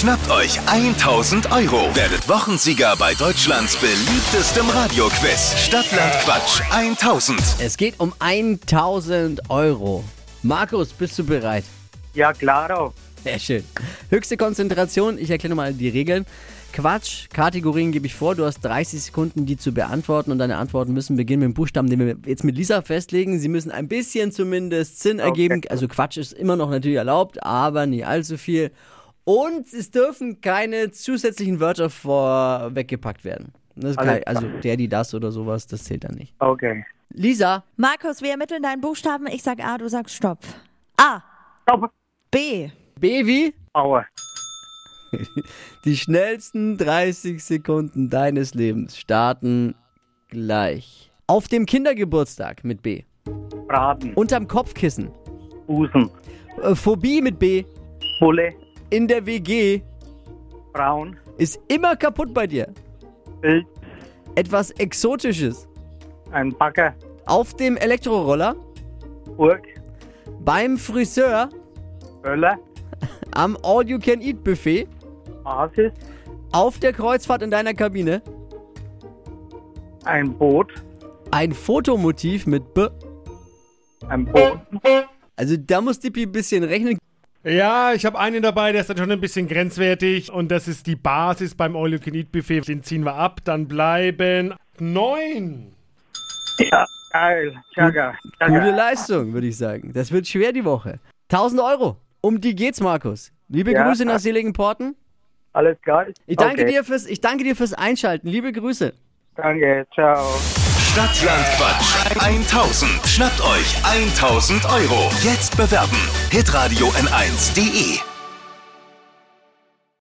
Schnappt euch 1000 Euro. Werdet Wochensieger bei Deutschlands beliebtestem Radioquiz. Stadtland Quatsch 1000. Es geht um 1000 Euro. Markus, bist du bereit? Ja, klaro. Sehr schön. Höchste Konzentration, ich erkläre nochmal die Regeln. Quatsch, Kategorien gebe ich vor. Du hast 30 Sekunden, die zu beantworten und deine Antworten müssen beginnen mit dem Buchstaben, den wir jetzt mit Lisa festlegen. Sie müssen ein bisschen zumindest Sinn ergeben. Also Quatsch ist immer noch natürlich erlaubt, aber nie allzu viel. Und es dürfen keine zusätzlichen Wörter vorweggepackt werden. Das Alles kein, also der, die, das oder sowas, das zählt dann nicht. Okay. Lisa, Markus, wir ermitteln deinen Buchstaben. Ich sag A, du sagst Stopp. A. Stopp. B. Baby, Aua. die schnellsten 30 Sekunden deines Lebens starten gleich. Auf dem Kindergeburtstag mit B. Braten. Unterm Kopfkissen. Busen. Äh, Phobie mit B. Bulle. In der WG. Braun. Ist immer kaputt bei dir. Bild. Etwas Exotisches. Ein Bagger. Auf dem Elektroroller. Burg. Beim Friseur. Böller. Am All-You-Can-Eat-Buffet. Basis. Auf der Kreuzfahrt in deiner Kabine. Ein Boot. Ein Fotomotiv mit B. Ein Boot. Also da muss Dippi ein bisschen rechnen. Ja, ich habe einen dabei, der ist dann schon ein bisschen grenzwertig und das ist die Basis beim All You Can Eat Buffet. Den ziehen wir ab, dann bleiben neun. Ja, geil. Chagga. Gute. Leistung, würde ich sagen. Das wird schwer die Woche. 1000 Euro. Um die geht's, Markus. Liebe Ja. Grüße nach Seligenporten. Alles geil? Ich danke, okay. dir fürs, ich danke dir fürs Einschalten. Liebe Grüße. Danke. Ciao. Stadtland Quatsch 1000. Schnappt euch 1000 Euro. Jetzt bewerben. Hitradio N1.de.